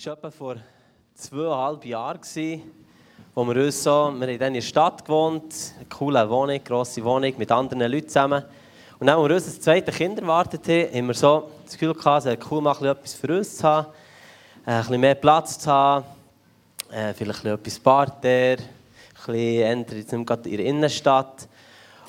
Das war etwa vor zweieinhalb Jahren, wo wir uns so, wir haben in der Stadt gewohnt, eine coole Wohnung, grosse Wohnung, mit anderen Leuten zusammen. Und dann, als wir unser zweites Kind erwartet haben, haben wir so das Gefühl gehabt, es cool, mal etwas für uns zu haben, äh, ein bisschen mehr Platz zu haben, äh, vielleicht etwas Parterre, ein bisschen in der Innenstadt.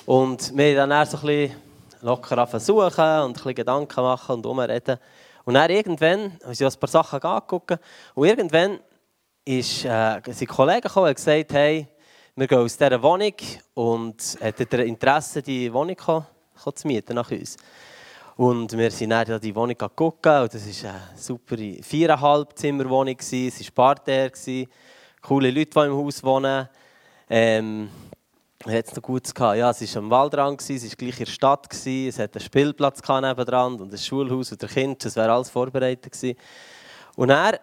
Und wir haben dann so ein bisschen locker versuchen und ein bisschen Gedanken machen und umreden. Und dann irgendwann, haben sie ein paar Sachen angeguckt und irgendwann ist, äh, sind Kollegen gekommen und gesagt, hey, wir gehen aus dieser Wohnung und hättet ihr Interesse, die Wohnung zu mieten nach uns. Und wir sind dann die Wohnung geguckt und das war eine super viereinhalb Zimmer Wohnung, es war Parterre, coole Leute, die im Haus wohnen. Ähm, hat es gut. Ja, es war am Waldrand, es war gleich in der Stadt, es hatte einen Spielplatz nebendran und ein Schulhaus und ein Kind, das wäre alles vorbereitet gewesen. Und dann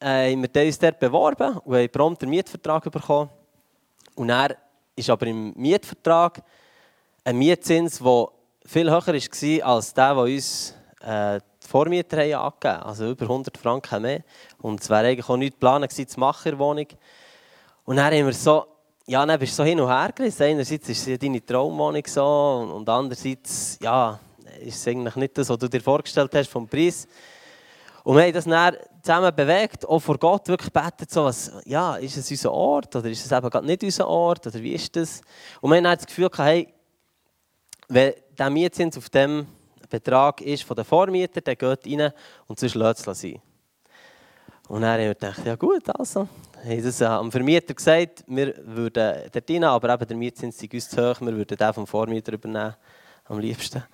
äh, haben wir uns dort beworben und haben prompt einen Mietvertrag bekommen. Und dann ist aber im Mietvertrag ein Mietzins, der viel höher war als der, den uns äh, die Vormieter haben angegeben haben. Also über 100 Franken mehr. Und es wäre eigentlich auch nicht geplant zu machen in der Wohnung. Und dann haben wir so ja, dann bist du so hin und her gerissen. Einerseits ist es deine Traumwohnung so und andererseits ja, ist es eigentlich nicht das, was du dir vorgestellt hast vom Preis. Und wir haben das dann zusammen bewegt, auch vor Gott wirklich betet, so was, ja, ist es unser Ort oder ist es eben gerade nicht unser Ort oder wie ist das? Und wir haben dann das Gefühl gehabt, hey, wenn der Mietzins auf dem Betrag ist von den Vormietern, der geht rein und sonst lässt es sein. Und dann haben wir gedacht, ja gut, also. Haben das am Vermieter gesagt, wir würden dort rein, aber eben der Mietzins ist uns zu hoch, wir würden den vom Vormieter übernehmen, am liebsten.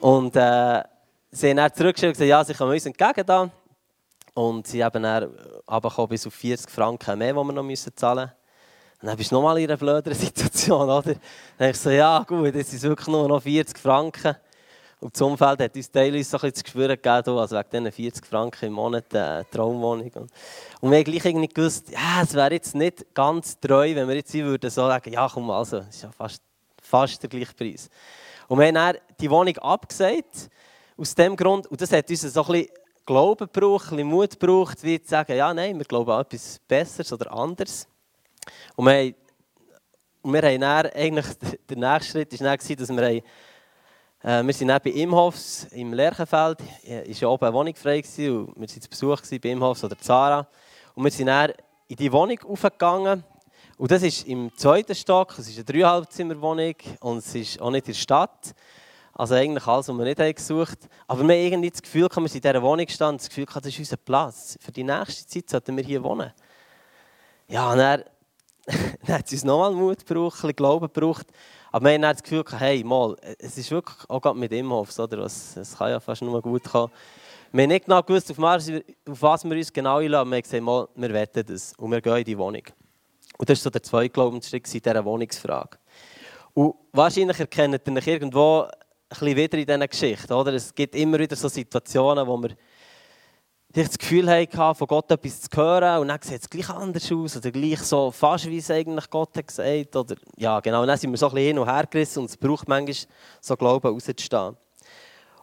Und äh, sie haben dann zurückgestellt und gesagt, ja, sie kommen uns entgegen da. Und sie haben dann bis auf 40 Franken mehr, die wir noch müssen zahlen müssen. Und dann bist du nochmal in einer blöderen Situation, oder? Dann ich so, ja gut, das sind wirklich nur noch 40 Franken. Und das Umfeld hat uns teilweise so ein bisschen zu spüren gegeben, also wegen diesen 40 Franken im Monat äh, Traumwohnung. Und, wir haben gleich irgendwie gewusst, ja, es wäre jetzt nicht ganz treu, wenn wir jetzt würden so sagen, ja komm, also, das ist ja fast, fast der gleiche Preis. Und wir haben dann die Wohnung abgesagt, aus dem Grund, und das hat uns so ein bisschen Glauben gebraucht, ein bisschen Mut gebraucht, wie zu sagen, ja, nein, wir glauben an etwas Besseres oder anderes. Und wir haben, und wir haben dann, eigentlich, der nächste Schritt war dann, dass wir äh, wir sind bei Imhoffs im Lerchenfeld. Es war oben eine Wohnung frei und wir waren zu Besuch bei Imhoffs oder Zara. Und wir sind dann in die Wohnung aufgegangen. Und das ist im zweiten Stock. Es ist eine Dreieinhalbzimmerwohnung und es ist auch nicht in der Stadt. Also eigentlich alles, was wir nicht haben gesucht haben. Aber wir haben irgendwie das Gefühl, wir sind in dieser Wohnung gestanden, das Gefühl, das ist unser Platz. Für die nächste Zeit sollten wir hier wohnen. Ja, und dann, dann hat es uns nochmal Mut gebraucht, ein bisschen Glauben gebraucht. Aber wir haben das Gefühl, hey, mal, es ist wirklich auch gerade mit Imhoffs, oder? Es, es kann ja fast nur gut kommen. Wir haben nicht genau gewusst, auf was, wir uns genau einladen. Wir haben gesagt, mal, wir wetten das und wir gehen in die Wohnung. Und das war so der zweite Glaubensschritt in dieser Wohnungsfrage. Und wahrscheinlich erkennt ihr euch irgendwo ein bisschen wieder in dieser Geschichte. Oder? Es gibt immer wieder so Situationen, wo wir ich das Gefühl hatte, von Gott etwas zu hören und dann sieht es gleich anders aus oder gleich so fast wie es eigentlich Gott hat gesagt oder ja genau, und dann sind wir so ein bisschen hin und her gerissen und es braucht manchmal so Glauben rauszustehen.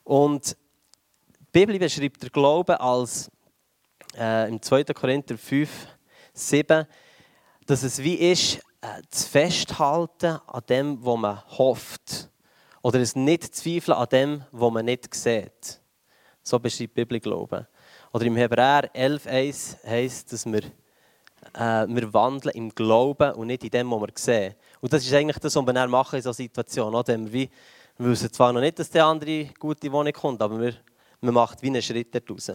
Und die Bibel beschreibt den Glauben als äh, im 2. Korinther 5, 7, dass es wie ist, äh, zu festhalten an dem, was man hofft oder es nicht zu zweifeln an dem, was man nicht sieht. So beschreibt die Bibel Glauben. Oder im Hebräer 11,1 heisst, dass wir, äh, wir wandeln im Glauben und nicht in dem, was wir sehen. Und das ist eigentlich das, was wir machen in solchen Situationen. Oder? Wir, wir wissen zwar noch nicht, dass der andere gute Wohnung kommt, aber wir, wir machen wie einen Schritt daraus.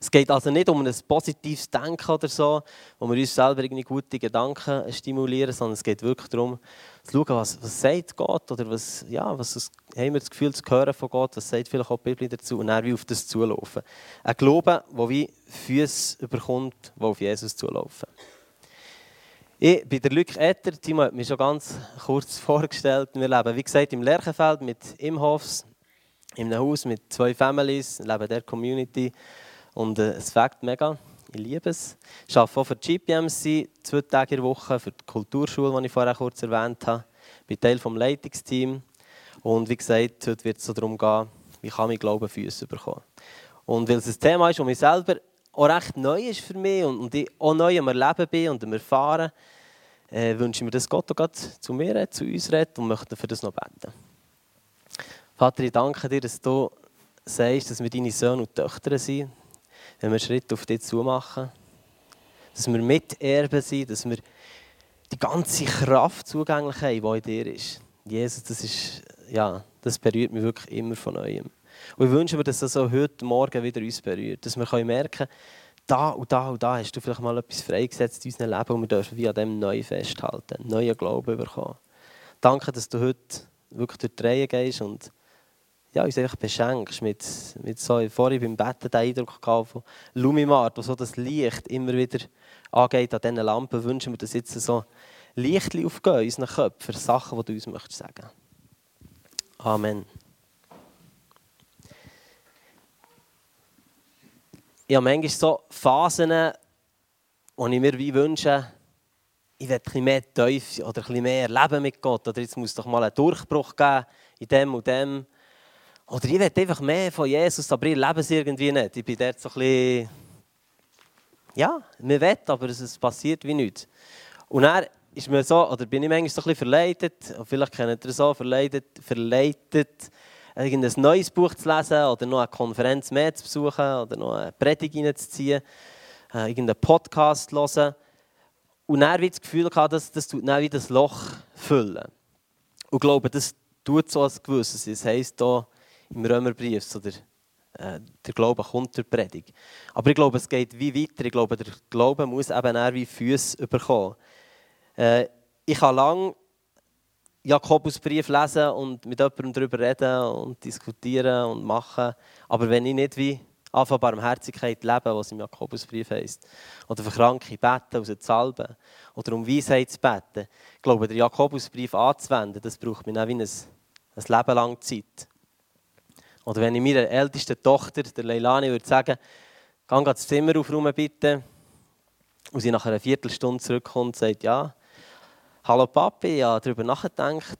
Es geht also nicht um ein positives Denken oder so, wo wir uns selber irgendwie gute Gedanken stimulieren, sondern es geht wirklich darum, zu schauen, was, was sagt Gott oder was, ja, was haben wir das Gefühl zu hören von Gott, was sagt vielleicht auch die Bibel dazu und dann wie auf das zulaufen. Ein Glaube, der wie Füße überkommt, die auf Jesus zulaufen. Ich bin der Luc Etter, Timo hat mich schon ganz kurz vorgestellt. Wir leben, wie gesagt, im Lerchenfeld mit Imhoffs, in einem Haus mit zwei Families, leben in der Community. Und äh, es fängt mega. Ich liebe es. Ich arbeite auch für die GPMC zwei Tage in der Woche, für die Kulturschule, die ich vorher kurz erwähnt habe. Ich bin Teil des Leitungsteams. Und wie gesagt, heute wird es so darum gehen, wie kann ich Glauben Füße bekommen. Und weil es ein Thema ist, das mich selber auch recht neu ist für mich und, und ich auch neu am Erleben bin und am Erfahren, äh, wünsche ich mir, dass Gott auch zu mir redet, zu uns redet und möchte für das noch beten. Vater, ich danke dir, dass du sagst, dass wir deine Söhne und Töchter sind, wenn wir einen Schritt auf dich zu machen. Dass wir Miterben sind, dass wir die ganze Kraft zugänglich haben, die in dir ist. Jesus, das, ist, ja, das berührt mich wirklich immer von neuem. Und ich wünsche mir, dass das so heute Morgen wieder uns berührt. Dass wir merken können, da und da und da hast du vielleicht mal etwas freigesetzt in unserem Leben und wir dürfen wie an dem neu festhalten, neuen Glauben bekommen. Danke, dass du heute wirklich durch die Reihe gehst und ja, uns einfach beschenkst mit, mit so, vorhin beim Betten den Eindruck gehabt von Lumimart, wo so das Licht immer wieder angeht an diesen Lampen, wünschen wir, dass jetzt so Licht aufgehen in unseren Köpfen für Sachen, die du uns möchtest sagen. Amen. Ich habe manchmal so Phasen, wo ich mir wie wünsche, ich will bisschen mehr Teufel oder bisschen mehr Leben mit Gott. Oder jetzt muss doch mal einen Durchbruch geben in dem und dem. Oder ich will einfach mehr von Jesus, aber ich lebe es irgendwie nicht. Ich bin dort so ein bisschen... Ja, mir will, aber es passiert wie nichts. Und dann ist mir so, oder bin ich manchmal so ein bisschen verleitet, vielleicht kennt ihr so, verleitet, verleitet irgendein neues Buch zu lesen oder noch eine Konferenz mehr zu besuchen oder noch eine Predigt reinzuziehen, äh, irgendeinen Podcast zu hören. Und dann wie das Gefühl gehabt, dass das tut dann wie das Loch füllen. Und ich glaube, das tut so als gewisses. Das heisst hier im Römerbrief, oder, äh, der Glaube kommt durch Predigt. Aber ich glaube, es geht wie weiter. Ich glaube, der Glaube muss eben auch wie Füße bekommen. Äh, ich habe lange Jakobusbrief lesen und mit jemandem darüber reden und diskutieren und machen. Aber wenn ich nicht wie anfange Barmherzigkeit leben, was im Jakobusbrief heißt, oder für Kranke beten, aus Salben, oder um Weisheit zu beten, ich glaube, den Jakobusbrief anzuwenden, das braucht mir auch wie ein, ein Leben lang Zeit. Oder wenn ich meiner ältesten Tochter, der Leilani, würde sagen, geh das Zimmer aufräumen bitte, und sie nach einer Viertelstunde zurückkommt und sagt, ja, Hallo Papi, ich darüber nachgedacht.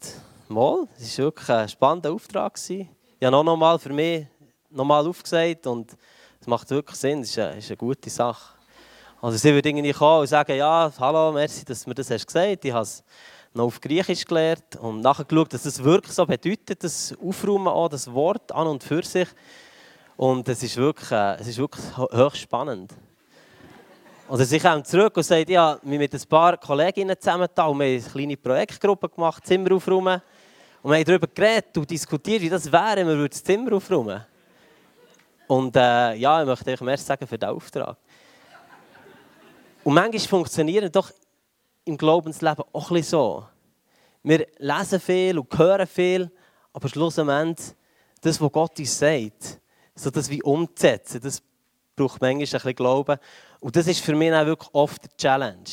Mal, es war wirklich ein spannender Auftrag. Ich habe noch einmal für mich nochmal aufgesagt und es macht wirklich Sinn, es ist eine, ist eine gute Sache. Also sie würde irgendwie kommen und sagen, ja, hallo, merci, dass du mir das hast gesagt. Es noch auf Griechisch gelernt und nachher geschaut, dass es wirklich so bedeutet, das Aufräumen auch, das Wort an und für sich. Und es ist wirklich, äh, es ist wirklich höchst spannend. Oder sie kommt zurück und sagt, ja, wir mit ein paar Kolleginnen zusammen da und wir haben eine kleine Projektgruppe gemacht, Zimmer aufräumen. Und wir haben darüber geredet und diskutiert, wie das wäre, wenn wir das Zimmer aufräumen Und äh, ja, ich möchte euch mehr sagen für den Auftrag. Und manchmal funktionieren doch im Glaubensleben auch ein so. Wir lesen viel und hören viel, aber schlussendlich, das, was Gott uns sagt, so das wie umzusetzen, das braucht manchmal ein bisschen Glauben. Und das ist für mich auch wirklich oft die Challenge.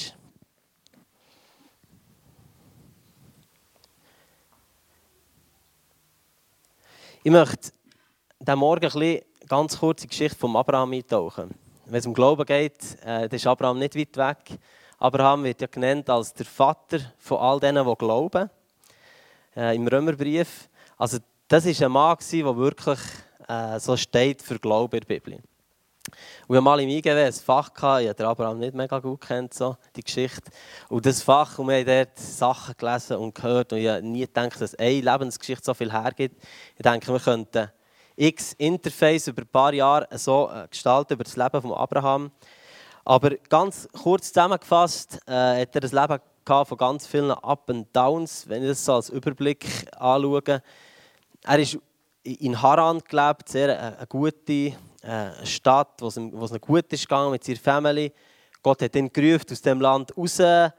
Ich möchte diesen Morgen ein bisschen ganz kurz die Geschichte von Abraham eintauchen. Wenn es um Glauben geht, äh, ist Abraham nicht weit weg. Abraham wird ja genannt als der Vater von all denen, die glauben. Äh, Im Römerbrief. Also, das war ein Mann, der wirklich äh, so steht für Glauben in der Bibel. Und wir mal im IGW ein Fach gehabt, ich habe Abraham nicht mega gut kennt, so, die Geschichte. Und das Fach, und wir haben dort Sachen gelesen und gehört und ich habe nie gedacht, dass eine Lebensgeschichte so viel hergibt. Ich denke, wir könnten x Interface über ein paar Jahre so äh, gestalten über das Leben von Abraham. Aber ganz kurz zusammengefasst äh, hat er das Leben gehabt von ganz vielen Up and Downs, wenn ich das so als Überblick anschaue. Er ist in Haran gelebt, sehr äh, eine gute eine äh, Stadt, wo es, ihm, wo es ihm gut ist gegangen mit seiner Familie. Gott hat ihn gerufen aus dem Land raus. Äh,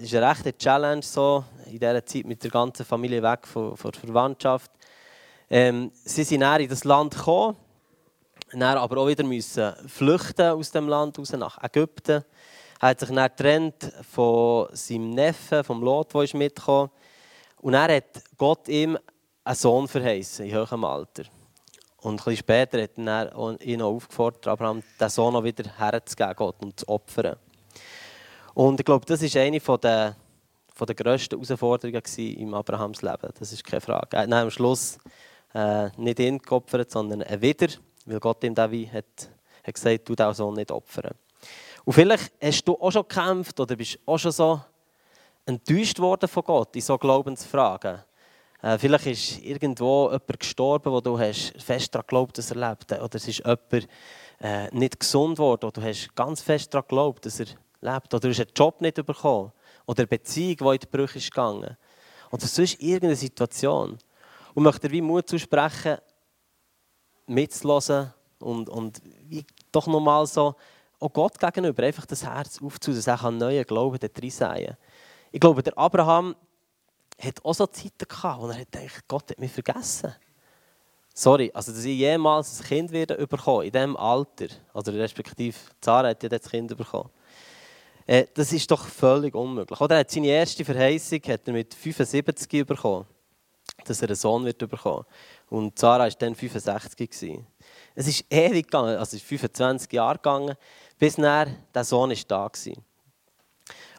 ist eine rechte Challenge so, in dieser Zeit mit der ganzen Familie weg von, von der Verwandtschaft. Ähm, sie sind näher in das Land gekommen, dann aber auch wieder müssen flüchten aus dem Land raus nach Ägypten. Er hat sich dann getrennt von seinem Neffen, vom Lot, der mitgekommen Und er hat Gott ihm einen Sohn verheißen in hohem Alter. Und ein bisschen später hat er ihn auch aufgefordert, Abraham den Sohn noch wieder herzugeben Gott und zu opfern. Und ich glaube, das war eine der, von der grössten Herausforderungen im Abrahams Leben. Das ist keine Frage. Er hat am Schluss äh, nicht ihn geopfert, sondern er wieder, weil Gott ihm da wie hat, hat gesagt, du diesen Sohn nicht opfern. Und vielleicht hast du auch schon gekämpft oder bist auch schon so enttäuscht worden von Gott in so Glaubensfragen. Äh, vielleicht ist irgendwo jemand gestorben, wo du hast fest daran geglaubt, dass er lebt. Oder es ist jemand äh, nicht gesund worden, wo du hast ganz fest daran geglaubt, dass er lebt. Oder du hast einen Job nicht bekommen. Oder eine Beziehung, die in die Brüche ist gegangen. Oder sonst irgendeine Situation. Und möchte dir wie Mut zusprechen, mitzuhören und, und doch nochmal so auch Gott gegenüber einfach das Herz aufzunehmen, dass er einen neuen Glauben dort reinsäen Ich glaube, der Abraham hat auch so Zeiten gehabt, wo er gedacht Gott hat mich vergessen. Sorry, also dass ich jemals ein Kind werde bekommen, in diesem Alter, also respektive Zara hat ja das Kind bekommen, äh, das ist doch völlig unmöglich. Oder er hat seine erste Verheißung hat er mit 75 bekommen, dass er einen Sohn wird bekommen. Und Zara war dann 65 gewesen. Es ist ewig gegangen, also es ist 25 Jahre gegangen, bis dann der Sohn ist da war.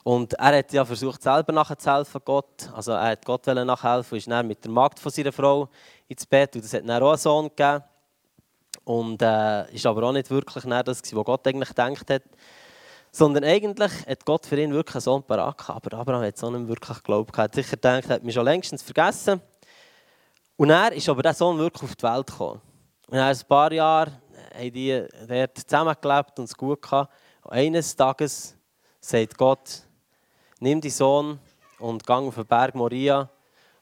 Und er hat ja versucht, selber nachzuhelfen, Gott. Also er hat Gott nachhelfen und ist dann mit der Magd von seiner Frau ins Bett. Und das hat dann auch einen Sohn gegeben. Und äh, ist aber auch nicht wirklich das, was Gott eigentlich gedacht hat. Sondern eigentlich hat Gott für ihn wirklich einen Sohn parat gehabt. Aber Abraham hat es auch nicht wirklich geglaubt. Er hat sicher gedacht, er hat mich schon längstens vergessen. Und er ist aber der Sohn wirklich auf die Welt gekommen. Und nach ein paar Jahren haben die dort zusammengelebt und es gut gehabt. Und eines Tages sagt Gott, nimm deinen Sohn und geh auf den Berg Moria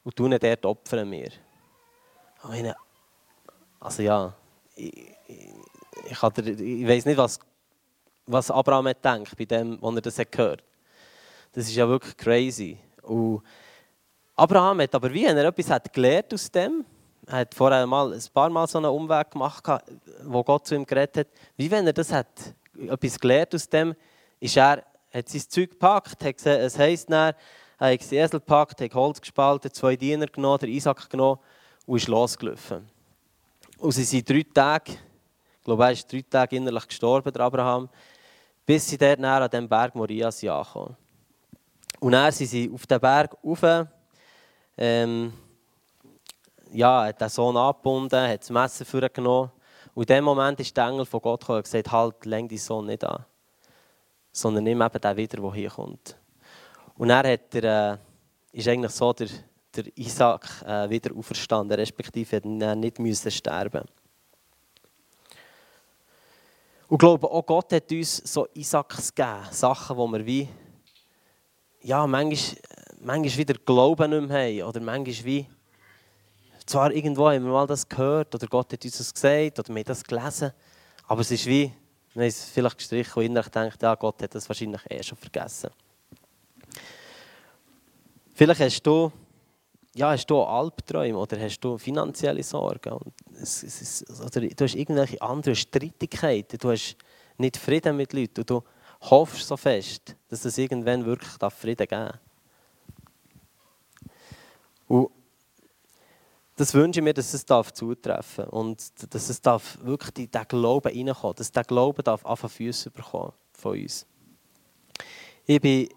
und tu ihn dort opfern mir. Also ja, ich, ich, ich, ich weiß nicht, was, was Abraham hat gedacht, bei dem, als er das hat gehört Das ist ja wirklich crazy. Und Abraham hat aber wie, wenn er etwas hat gelernt aus dem, er hat vorher mal ein paar Mal so einen Umweg gemacht, wo Gott zu ihm geredet hat, wie wenn er das hat, etwas gelernt aus dem, ist er hat sein Zeug gepackt, hat gesehen, es heisst dann, er hat das Esel gepackt, hat Holz gespalten, zwei Diener genommen, den Isaac genommen und ist losgelaufen. Und sie sind drei Tage, ich glaube, er ist drei Tage innerlich gestorben, der Abraham, bis sie dort an dem Berg Moria angekommen. Und dann sind sie auf den Berg rauf, ähm, ja, hat den Sohn angebunden, hat das Messer vorgenommen. Und in dem Moment ist der Engel von Gott gekommen und gesagt, halt, lenk deinen Sohn nicht an sondern nimm eben den wieder, der hier kommt. Und er hat er, äh, ist eigentlich so der, der Isaac äh, wieder auferstanden, respektive hat er nicht müssen sterben Und ich glaube, auch Gott hat uns so Isaacs gegeben, Sachen, wo wir wie, ja, manchmal, manchmal wieder Glauben nicht mehr haben, oder manchmal wie, zwar irgendwo haben wir mal das gehört, oder Gott hat uns das gesagt, oder wir haben das gelesen, aber es ist wie, wir haben es vielleicht gestrichen und innerlich gedacht, ja, Gott hat das wahrscheinlich eh schon vergessen. Vielleicht hast du, ja, hast du Albträume oder hast du finanzielle Sorgen. Und es, es ist, oder du hast irgendwelche anderen Streitigkeiten. Du hast nicht Frieden mit Leuten. Und du hoffst so fest, dass es irgendwann wirklich Frieden geben darf. Und das wünsche ich mir, dass es darf zutreffen und dass es darf wirklich in diesen Glauben reinkommen, dass der Glaube darf anfangen Füße bekommen von uns. Ich bin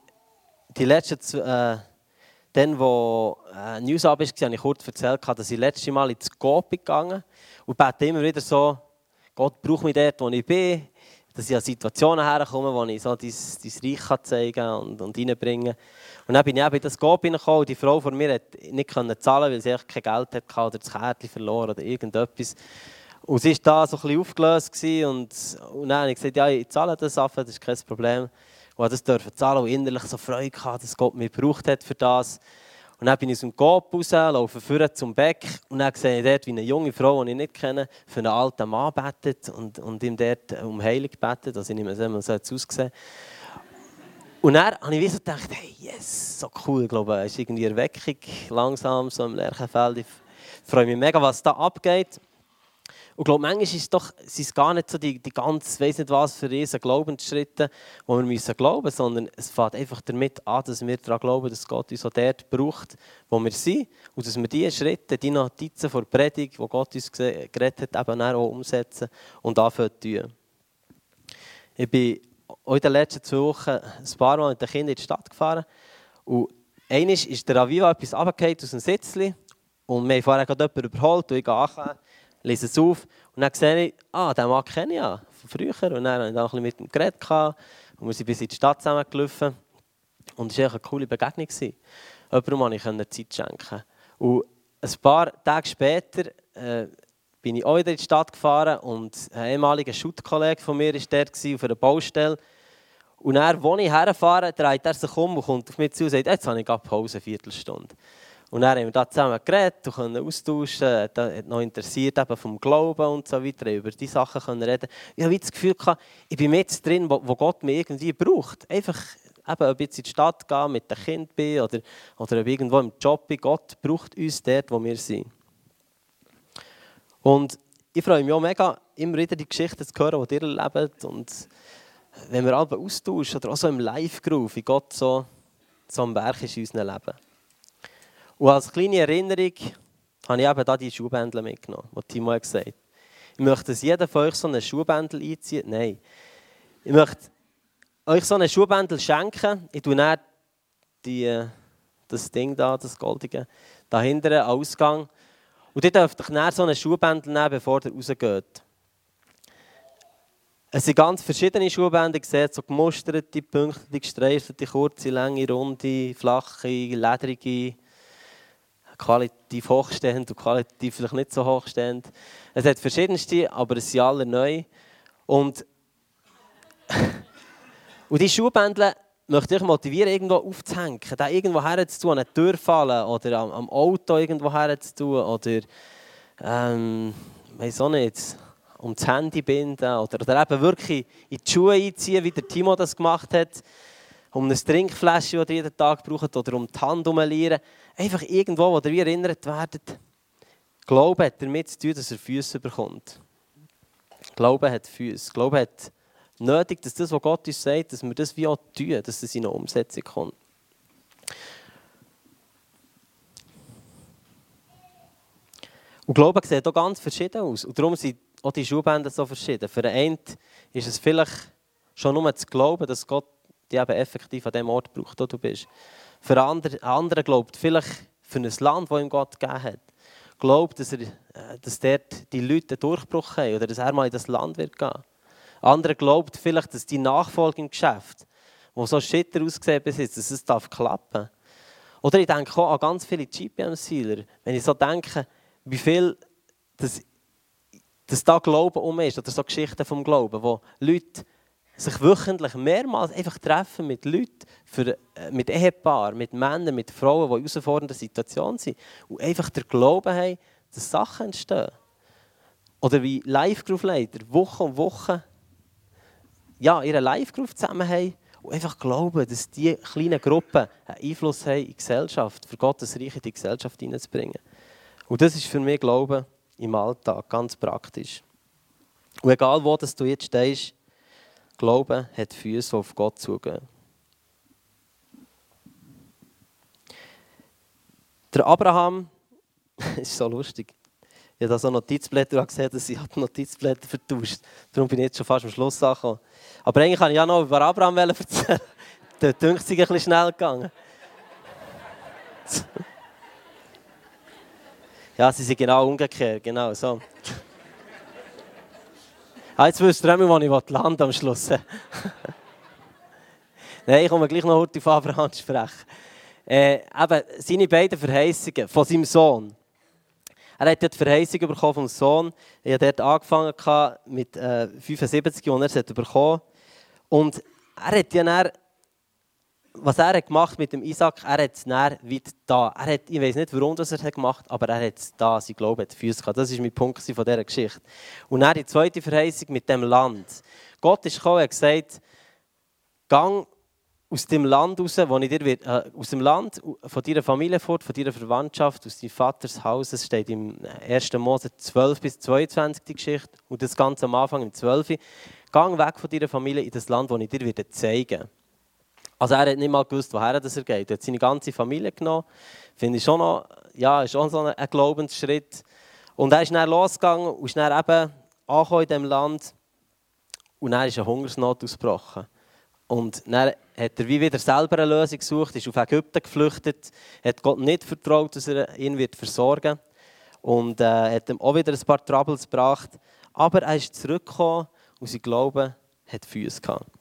die letzten, äh, dann, wo äh, News ab ist, habe ich kurz erzählt, dass ich das letzte Mal ins Gott gegangen und bete immer wieder so, Gott braucht mich dort, wo ich bin, dass ich an Situationen herkomme, wo ich so dein, Reich zeigen kann und, und reinbringen kann. Und dann bin ich eben in das Coop hineingekommen und die Frau von mir konnte nicht zahlen, weil sie kein Geld hatte oder das Kärtchen verloren oder irgendetwas. Und sie war da so ein bisschen aufgelöst und, und dann habe ich gesagt, ja, ich zahle das ab, das ist kein Problem. Und ich durfte zahlen und innerlich so Freude gehabt, dass Gott mich gebraucht hat für das. Und dann bin ich aus dem Coop raus, laufe vorne zum Beck und dann sehe ich dort, wie eine junge Frau, die ich nicht kenne, für einen alten Mann betet und, und ihm dort um Heilung betet. Also ich nehme es immer so ausgesehen. Und dann habe ich so gedacht, hey, yes, so cool, ich glaube, es ist irgendwie Erweckung langsam so im Lerchenfeld. Ich freue mich mega, was da abgeht. Und ich glaube, manchmal ist doch, sind es gar nicht so die, die ganz, weiß nicht was für riesen Glaubensschritte, die wir müssen glauben, sondern es fängt einfach damit an, dass wir daran glauben, dass Gott uns auch dort braucht, wo wir sind und dass wir diese Schritte, die Notizen vor Predigt, die Gott uns geredet hat, eben auch umsetzen und anfangen zu tun. Ich bin in den letzten zwei Wochen ein paar Mal mit den Kindern in die Stadt gefahren. Und einmal ist der Aviva etwas runtergefallen aus dem Sitzli. Und wir haben vorher gerade jemanden überholt und ich gehe lese es auf und dann sehe ich, ah, den Mann kenne ich ja von früher. Und dann habe ich ein bisschen mit ihm geredet und wir sind bis in die Stadt zusammengelaufen. Und es war eine coole Begegnung. Jemandem konnte ich Zeit schenken. Und ein paar Tage später äh, bin ich auch wieder in die Stadt gefahren und ein ehemaliger Schuttkollege von mir war dort auf einer Baustelle. Und dann, als ich herfahre, dreht er sich um und kommt auf mich zu und sagt, jetzt habe ich gerade Pause, eine Viertelstunde. Und dann haben wir da zusammen geredet und können austauschen. Er hat noch interessiert eben vom Glauben und so weiter, über diese Sachen können reden. Ich habe das Gefühl gehabt, ich bin jetzt drin, wo, wo Gott mich irgendwie braucht. Einfach eben, ob jetzt in die Stadt gehe, mit dem Kind bin oder, oder irgendwo im Job bin. Gott braucht uns dort, wo wir sind. Und ich freue mich auch mega, immer wieder die Geschichten zu hören, die ihr erlebt. Und wenn wir alle austauschen oder auch so im Live-Groove, wie Gott so, so am Werk ist in unserem Leben. Und als kleine Erinnerung habe ich eben hier die Schuhbändel mitgenommen, die Timo hat gesagt Ich möchte, dass jeder von euch so einen Schuhbändel einzieht. Nein. Ich möchte euch so einen Schuhbändel schenken. Ich tue dann die, das Ding da, das Goldige, dahinter, Ausgang. Und ihr dürft euch so einen Schuhbändel nehmen, bevor ihr rausgeht. Es sind ganz verschiedene Schuhbänder. Seht so gemusterte, Punkte, gestreifte, kurze, lange, runde, flache, ledrige qualitativ hochstehend und qualitativ vielleicht nicht so hochstehend. Es hat verschiedenste, aber es sind alle neu. Und, und die Schuhbändel möchte ich motivieren, irgendwo aufzuhängen, da irgendwo herzutun, an eine Tür fallen oder am, am Auto irgendwo herzutun oder ähm, weiß auch nicht, um das Handy binden oder, oder eben wirklich in die Schuhe einziehen, wie der Timo das gemacht hat um ein Trinkfläschchen, das ihr jeden Tag braucht, oder um die Hand umlieren. Einfach irgendwo, wo ihr erinnert werdet. Glaube hat damit zu tun, dass er Füße bekommt. Glaube hat Füße. Glaube hat nötig, dass das, was Gott uns sagt, dass wir das wie auch tun, dass das in eine Umsetzung kommt. Und Glaube sieht auch ganz verschieden aus. Und darum sind auch die Schuhbänder so verschieden. Für den einen ist es vielleicht schon nur zu glauben, dass Gott die eben effektiv an dem Ort braucht, wo du bist. Für andere, andere glaubt vielleicht für ein Land, das ihm Gott gegeben hat. Glaubt, dass, er, äh, dass dort die Leute einen Durchbruch haben oder dass er mal in das Land wird gehen. Andere glaubt vielleicht, dass die Nachfolge im Geschäft, wo so schitter ausgesehen bis jetzt, dass es darf klappen. Oder ich denke auch an ganz viele GPM-Sealer. Wenn ich so denke, wie viel das, das da Glauben um ist, oder so Geschichten vom Glauben, wo Leute sich wöchentlich mehrmals einfach treffen mit Leuten, für, äh, mit Ehepaaren, mit Männern, mit Frauen, die in herausfordernden Situationen sind und einfach der Glauben haben, dass Sachen entstehen. Oder wie Live-Groove-Leiter Woche um Woche ja, ihre Live-Groove zusammen haben und einfach glauben, dass diese kleinen Gruppen einen Einfluss haben in die Gesellschaft, für Gottes Reich in die Gesellschaft hineinzubringen. Und das ist für mich Glauben im Alltag, ganz praktisch. Und egal wo du jetzt stehst, Glauben hat Füße, auf Gott zugehen. Der Abraham, ist so lustig. Ich habe da so Notizblätter gesehen, dass ich die Notizblätter vertauscht Darum bin ich jetzt schon fast am Schluss angekommen. Aber eigentlich kann ich ja noch über Abraham erzählen. Der dünkt sich ein bisschen schnell gegangen. Ja, sie sind genau umgekehrt, genau so. Ah, jetzt wisst ihr immer, wo ich landen am Schluss. Nein, ich komme gleich noch heute auf Abraham sprechen. Äh, eben, seine beiden Verheißungen von seinem Sohn. Er hat die Verheißung bekommen vom Sohn. Er hat dort angefangen mit äh, 75, als er es bekommen Und er hat ja dann was er gemacht mit dem Isaac, er hat es dann weit da. Er hat, ich weiß nicht, warum das er gemacht hat, aber er hat es da, sein Glaube hat Füße gehabt. Das ist mein Punkt von dieser Geschichte. Und dann die zweite Verheißung mit dem Land. Gott ist gekommen und hat gesagt, gang aus dem Land raus, wo ich dir wird, äh, aus dem Land, von deiner Familie fort, von deiner Verwandtschaft, aus deinem Vaters Haus. Es steht im 1. Mose 12 bis 22 die Geschichte und das Ganze am Anfang im 12. Gang weg von deiner Familie in das Land, das ich dir wird zeigen werde. Also er hat nicht mal gewusst, woher das er geht. Er hat seine ganze Familie genommen. Finde ich schon noch, ja, ist schon so ein, ein Glaubensschritt. Und er ist dann losgegangen und ist dann eben angekommen in diesem Land. Und dann ist eine Hungersnot ausgebrochen. Und dann hat er wie wieder selber eine Lösung gesucht, ist auf Ägypten geflüchtet, hat Gott nicht vertraut, dass er ihn wird versorgen wird. und äh, hat ihm auch wieder ein paar Troubles gebracht. Aber er ist zurückgekommen und sein Glaube hat Füße gehabt.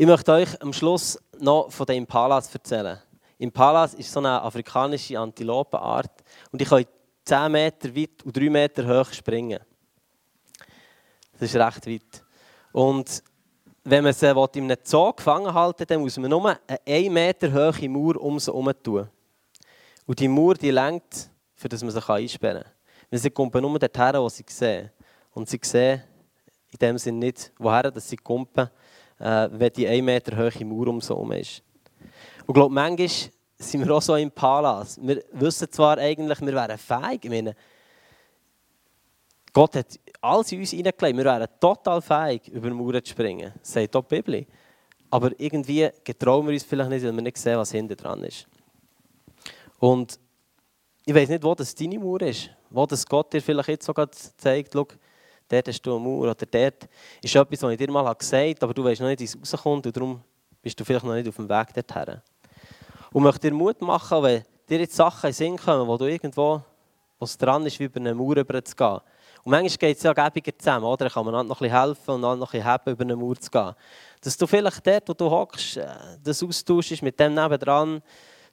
Ich möchte euch am Schluss noch von den Impalas erzählen. Impalas ist so eine afrikanische Antilopenart und die können 10 Meter weit und 3 Meter hoch springen. Das ist recht weit. Und wenn man sie in einem Zoo gefangen halten dann muss man nur eine 1 Meter hohe Mauer um sie herum tun. Und die Mauer die lenkt, für dass man sie einsperren kann. Weil sie kommen nur dorthin, wo sie sehen. Und sie sehen in dem Sinne nicht, woher sie kommen, äh, wenn die 1 Meter hohe Mauer um herum ist. Und ich glaube, manchmal sind wir auch so im Palas. Wir wissen zwar eigentlich, wir wären fähig. Ich meine, Gott hat alles in uns hineingelegt. Wir wären total fähig, über Mauern zu springen. Das sagt auch die Bibel. Aber irgendwie getrauen wir uns vielleicht nicht, weil wir nicht sehen, was hinter dran ist. Und ich weiß nicht, wo das deine Mauer ist. Wo das Gott dir vielleicht jetzt sogar zeigt, schau, dort hast du eine Mauer oder dort ist etwas, was ich dir mal gesagt habe, aber du weißt noch nicht, wie es rauskommt und darum bist du vielleicht noch nicht auf dem Weg dorthin. Und möchte dir Mut machen, wenn dir jetzt Sachen in den Sinn kommen, wo du irgendwo, wo es dran ist, wie über eine Mauer zu gehen. Und manchmal geht es ja gäbiger zusammen, oder? Da kann man noch ein bisschen helfen und dann noch ein helfen, über eine Mauer zu gehen. Dass du vielleicht dort, wo du hockst, äh, das austauschst mit dem nebendran,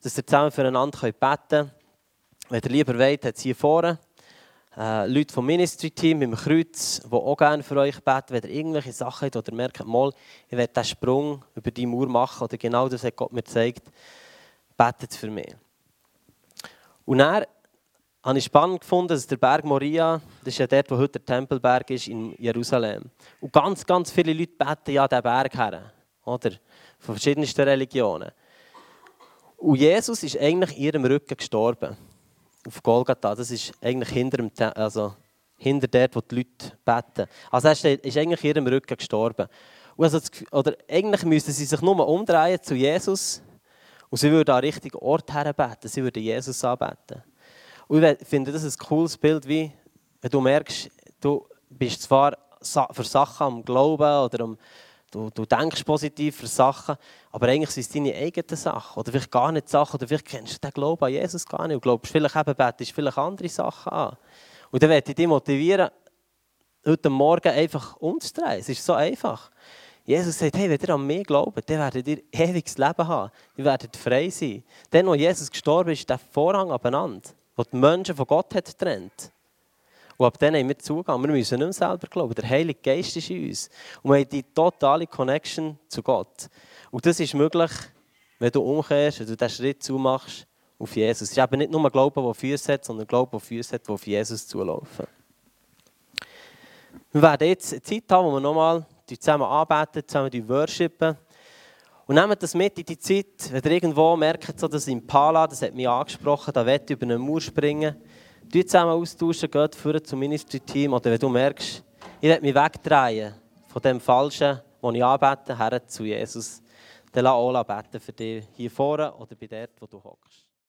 dass ihr zusammen füreinander beten könnt. Wenn ihr lieber wollt, hat es hier vorne äh, Leute vom Ministry-Team dem Kreuz, die auch gerne für euch beten, wenn ihr irgendwelche Sachen habt oder merkt, mal, ich werde diesen Sprung über die Mauer machen oder genau das hat Gott mir gezeigt, betet für mich. Und dann habe ich spannend gefunden, dass der Berg Moria, das ist ja dort, wo heute der Tempelberg ist in Jerusalem. Und ganz, ganz viele Leute beten ja diesen Berg her, oder? Von verschiedensten Religionen. Und Jesus ist eigentlich in ihrem Rücken gestorben. Auf Golgatha. Das ist eigentlich hinter, dem, also hinter dort, wo die Leute beten. Also er ist eigentlich in ihrem Rücken gestorben. Also, oder eigentlich müssten sie sich nur umdrehen zu Jesus und sie würden an den richtigen Ort herbeten. Sie würden Jesus anbeten. Und ich finde das ein cooles Bild, wie wenn du merkst, du bist zwar für Sachen am Glauben oder am, du, du denkst positiv für Sachen, aber eigentlich sind es deine eigenen Sachen oder vielleicht gar nicht Sachen oder vielleicht kennst du den Glauben an Jesus gar nicht und glaubst vielleicht eben, betest vielleicht andere Sachen an. Und dann werde ich dich motivieren, heute Morgen einfach umzudrehen. Es ist so einfach. Jesus sagt, hey, wenn ihr an mich glaubt, dann werdet ihr ewiges Leben haben. Ihr werdet frei sein. Dann, wo Jesus gestorben ist, der Vorhang abeinander, wo die Menschen von Gott hat getrennt. Und ab dann haben wir Zugang. Wir müssen nicht mehr selber glauben. Der Heilige Geist ist in uns. Und wir haben die totale Connection zu Gott. Und das ist möglich, wenn du umkehrst, wenn du diesen Schritt zumachst auf Jesus. Es ist eben nicht nur Glauben, der Füße hat, sondern Glauben, der Füße hat, die auf Jesus zulaufen. Wir werden jetzt eine Zeit haben, wo wir nochmal zusammen anbeten, zusammen worshipen. Und nehmt das mit in die Zeit, wenn ihr irgendwo merkt, so das Impala, das hat mich angesprochen, da wird über eine Mauer springen. Tut zusammen austauschen, geht führen zum Ministry-Team. Oder wenn du merkst, ich will mich wegdrehen von dem Falschen, das ich anbete, her zu Jesus, dann lass auch beten für dich hier vorne oder bei dort, wo du hockst.